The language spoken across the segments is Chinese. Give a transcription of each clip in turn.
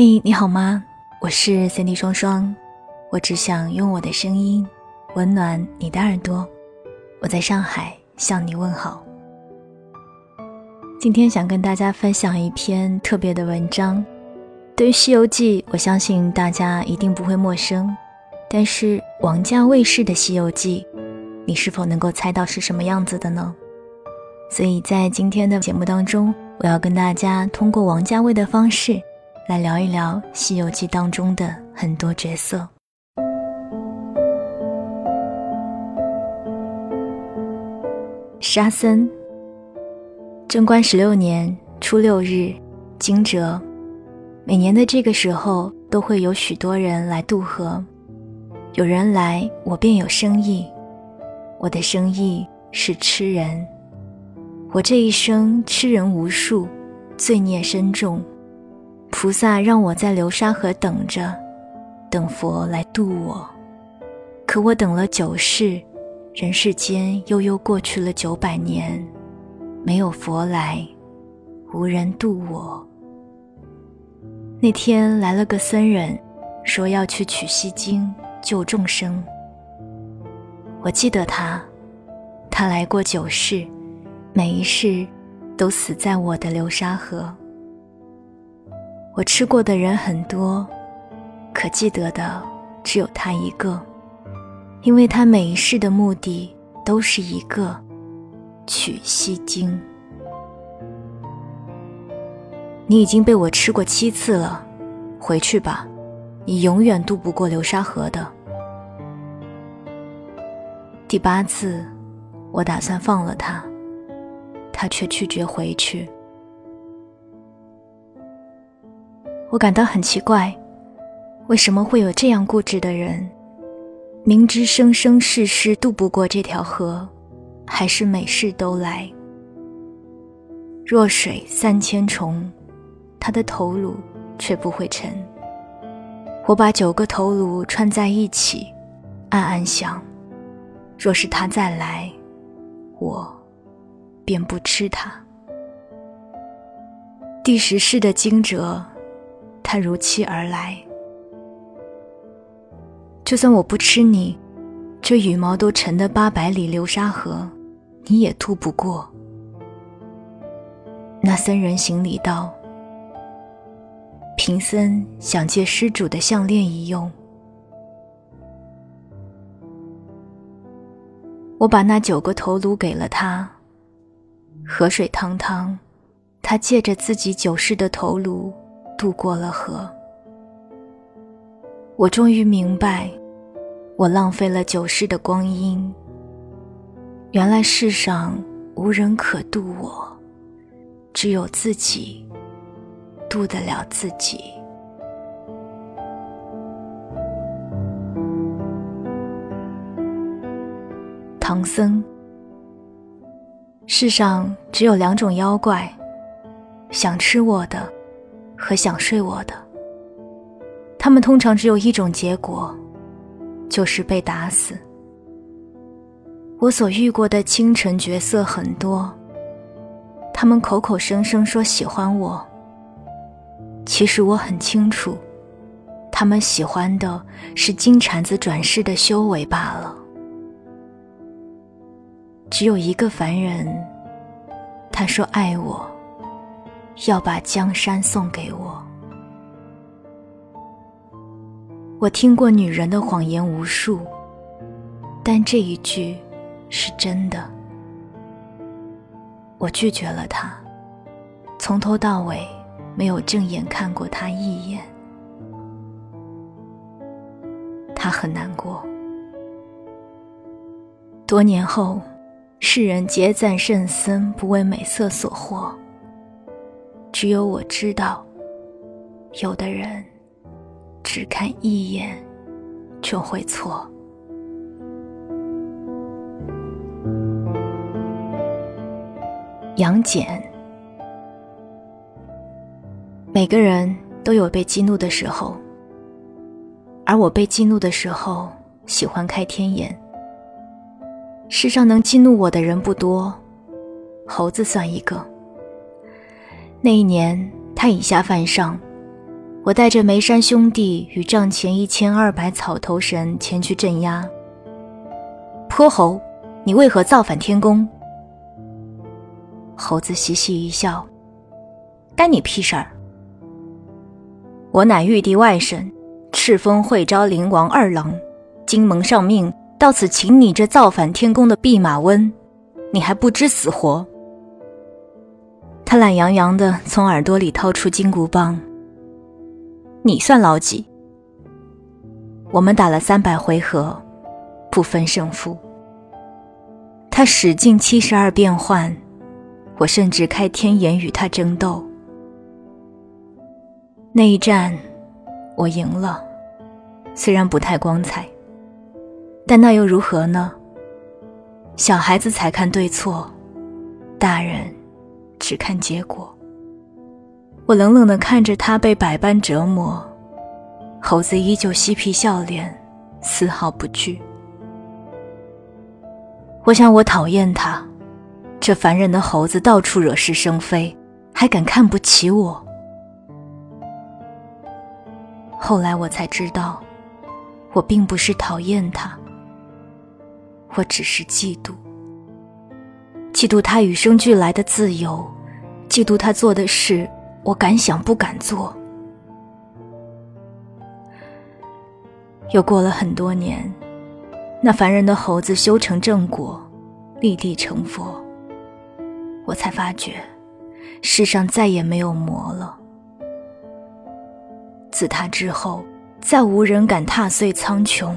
嘿，你好吗？我是 Cindy 双双，我只想用我的声音温暖你的耳朵。我在上海向你问好。今天想跟大家分享一篇特别的文章。对于《西游记》，我相信大家一定不会陌生，但是王家卫式的《西游记》，你是否能够猜到是什么样子的呢？所以在今天的节目当中，我要跟大家通过王家卫的方式。来聊一聊《西游记》当中的很多角色。沙僧。贞观十六年初六日，惊蛰。每年的这个时候，都会有许多人来渡河。有人来，我便有生意。我的生意是吃人。我这一生吃人无数，罪孽深重。菩萨让我在流沙河等着，等佛来渡我。可我等了九世，人世间悠悠过去了九百年，没有佛来，无人渡我。那天来了个僧人，说要去取西经救众生。我记得他，他来过九世，每一世都死在我的流沙河。我吃过的人很多，可记得的只有他一个，因为他每一世的目的都是一个，取西经。你已经被我吃过七次了，回去吧，你永远渡不过流沙河的。第八次，我打算放了他，他却拒绝回去。我感到很奇怪，为什么会有这样固执的人？明知生生世世渡不过这条河，还是每世都来。弱水三千重，他的头颅却不会沉。我把九个头颅串在一起，暗暗想：若是他再来，我便不吃他。第十世的惊蛰。他如期而来，就算我不吃你，这羽毛都沉的八百里流沙河，你也渡不过。那僧人行礼道：“贫僧想借施主的项链一用。”我把那九个头颅给了他，河水汤汤，他借着自己九世的头颅。渡过了河，我终于明白，我浪费了九世的光阴。原来世上无人可渡我，只有自己渡得了自己。唐僧，世上只有两种妖怪，想吃我的。和想睡我的，他们通常只有一种结果，就是被打死。我所遇过的清晨角色很多，他们口口声声说喜欢我，其实我很清楚，他们喜欢的是金蝉子转世的修为罢了。只有一个凡人，他说爱我。要把江山送给我。我听过女人的谎言无数，但这一句是真的。我拒绝了他，从头到尾没有正眼看过他一眼。他很难过。多年后，世人皆赞圣僧不为美色所惑。只有我知道，有的人只看一眼就会错。杨戬，每个人都有被激怒的时候，而我被激怒的时候喜欢开天眼。世上能激怒我的人不多，猴子算一个。那一年，他以下犯上，我带着梅山兄弟与帐前一千二百草头神前去镇压。泼猴，你为何造反天宫？猴子嘻嘻一笑：“干你屁事儿！我乃玉帝外甥，赤峰会昭灵王二郎，今蒙上命到此请你这造反天宫的弼马温，你还不知死活？”懒洋洋地从耳朵里掏出金箍棒。你算老几？我们打了三百回合，不分胜负。他使尽七十二变换。我甚至开天眼与他争斗，那一战我赢了，虽然不太光彩，但那又如何呢？小孩子才看对错，大人只看结果。我冷冷地看着他被百般折磨，猴子依旧嬉皮笑脸，丝毫不惧。我想，我讨厌他。这烦人的猴子到处惹是生非，还敢看不起我。后来我才知道，我并不是讨厌他，我只是嫉妒，嫉妒他与生俱来的自由，嫉妒他做的事我敢想不敢做。又过了很多年，那凡人的猴子修成正果，立地成佛。我才发觉，世上再也没有魔了。自他之后，再无人敢踏碎苍穹，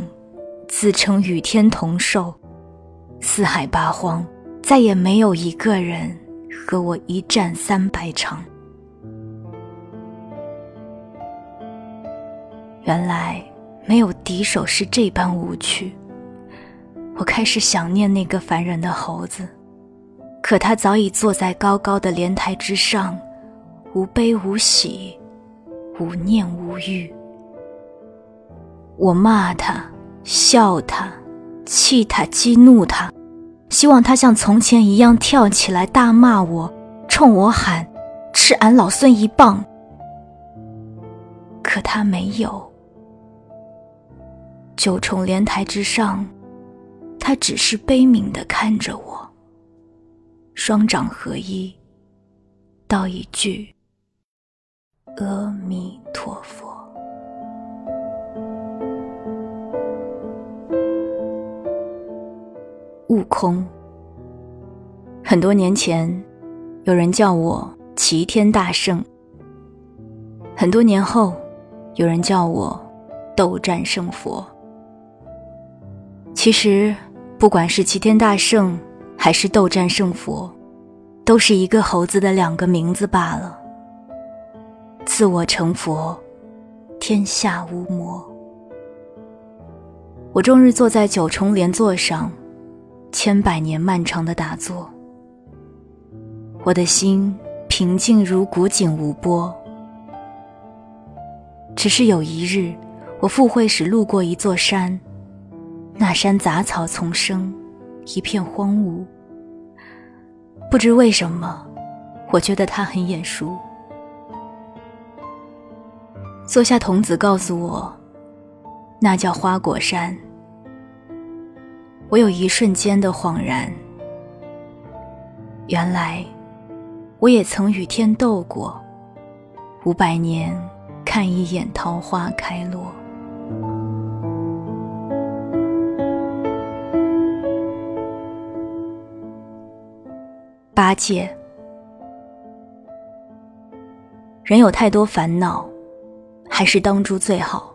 自称与天同寿。四海八荒，再也没有一个人和我一战三百场。原来没有敌手是这般无趣。我开始想念那个烦人的猴子。可他早已坐在高高的莲台之上，无悲无喜，无念无欲。我骂他，笑他，气他，激怒他，希望他像从前一样跳起来大骂我，冲我喊：“吃俺老孙一棒！”可他没有。九重莲台之上，他只是悲悯地看着我。双掌合一，道一句“阿弥陀佛”。悟空。很多年前，有人叫我齐天大圣；很多年后，有人叫我斗战胜佛。其实，不管是齐天大圣。还是斗战胜佛，都是一个猴子的两个名字罢了。自我成佛，天下无魔。我终日坐在九重莲座上，千百年漫长的打坐。我的心平静如古井无波。只是有一日，我赴会时路过一座山，那山杂草丛生。一片荒芜，不知为什么，我觉得他很眼熟。坐下，童子告诉我，那叫花果山。我有一瞬间的恍然，原来我也曾与天斗过，五百年看一眼桃花开落。八戒，人有太多烦恼，还是当猪最好。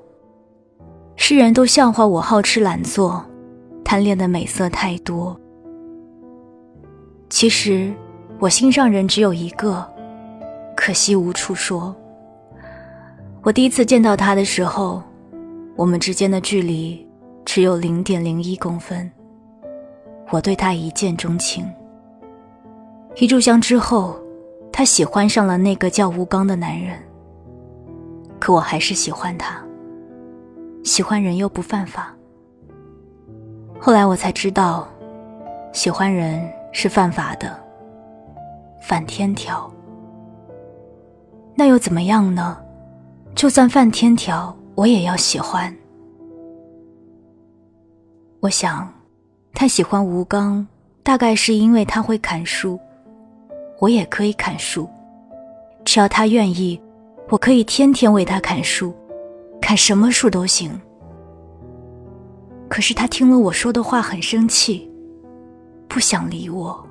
世人都笑话我好吃懒做，贪恋的美色太多。其实我心上人只有一个，可惜无处说。我第一次见到他的时候，我们之间的距离只有零点零一公分，我对他一见钟情。一炷香之后，他喜欢上了那个叫吴刚的男人。可我还是喜欢他。喜欢人又不犯法。后来我才知道，喜欢人是犯法的，犯天条。那又怎么样呢？就算犯天条，我也要喜欢。我想，他喜欢吴刚，大概是因为他会砍树，我也可以砍树，只要他愿意，我可以天天为他砍树，砍什么树都行。可是他听了我说的话很生气，不想理我。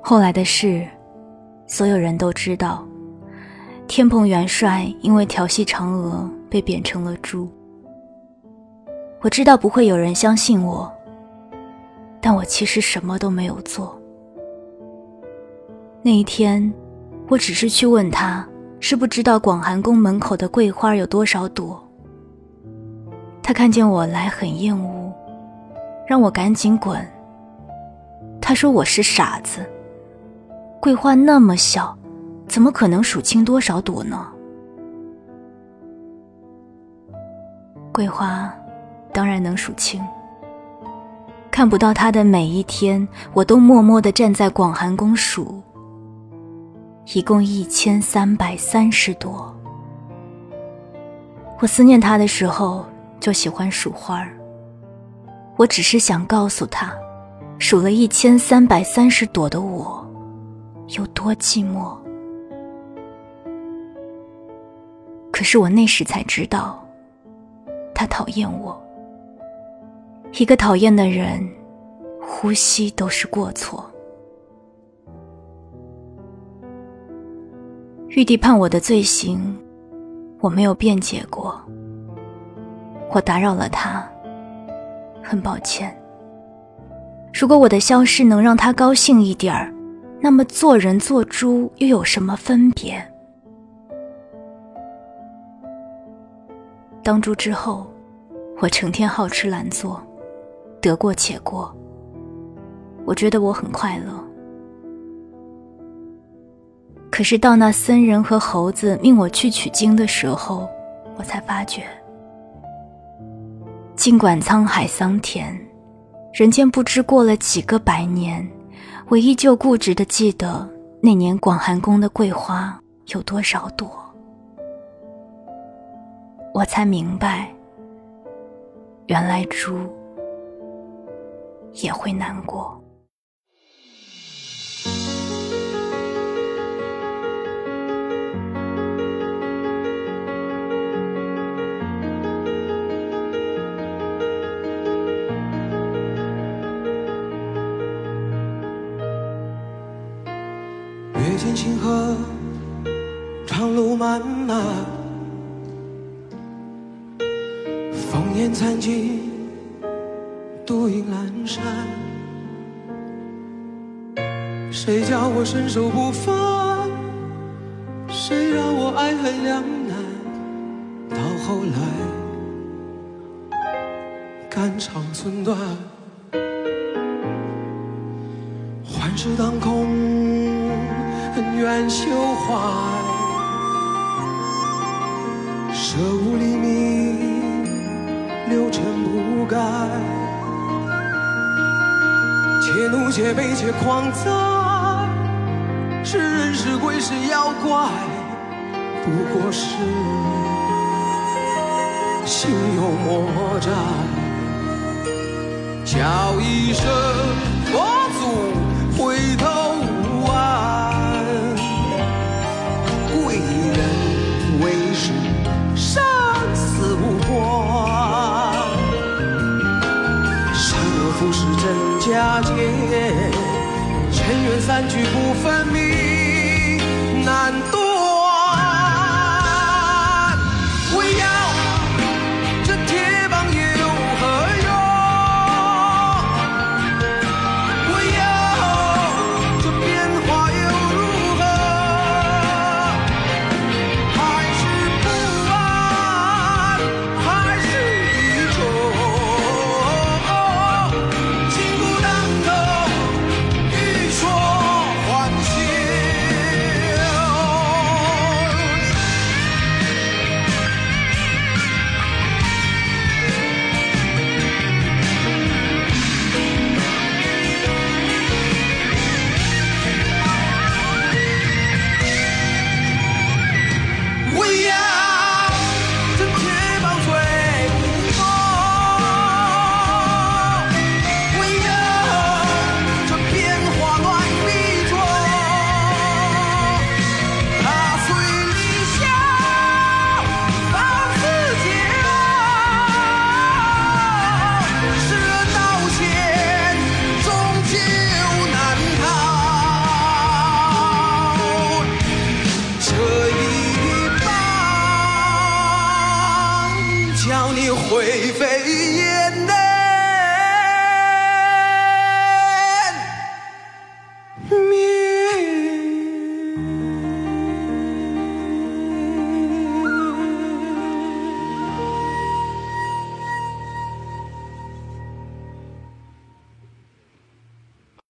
后来的事，所有人都知道。天蓬元帅因为调戏嫦娥被贬成了猪。我知道不会有人相信我，但我其实什么都没有做。那一天，我只是去问他，是不知道广寒宫门口的桂花有多少朵。他看见我来很厌恶，让我赶紧滚。他说我是傻子。桂花那么小，怎么可能数清多少朵呢？桂花当然能数清。看不到它的每一天，我都默默的站在广寒宫数，一共一千三百三十朵。我思念他的时候，就喜欢数花儿。我只是想告诉他，数了一千三百三十朵的我。有多寂寞？可是我那时才知道，他讨厌我。一个讨厌的人，呼吸都是过错。玉帝判我的罪行，我没有辩解过。我打扰了他，很抱歉。如果我的消失能让他高兴一点儿。那么做人做猪又有什么分别？当猪之后，我成天好吃懒做，得过且过。我觉得我很快乐。可是到那僧人和猴子命我去取经的时候，我才发觉，尽管沧海桑田，人间不知过了几个百年。我依旧固执的记得那年广寒宫的桂花有多少朵，我才明白，原来猪也会难过。见星河，长路漫漫，烽烟残尽，独影阑珊。谁叫我身手不凡？谁让我爱恨两难？到后来，肝肠寸断，幻世当空。恩怨休怀，舍吾黎明，六尘不改。且怒且悲且狂哉，是人是鬼是妖怪，不过是心有魔债。叫一声散去不分明，难渡。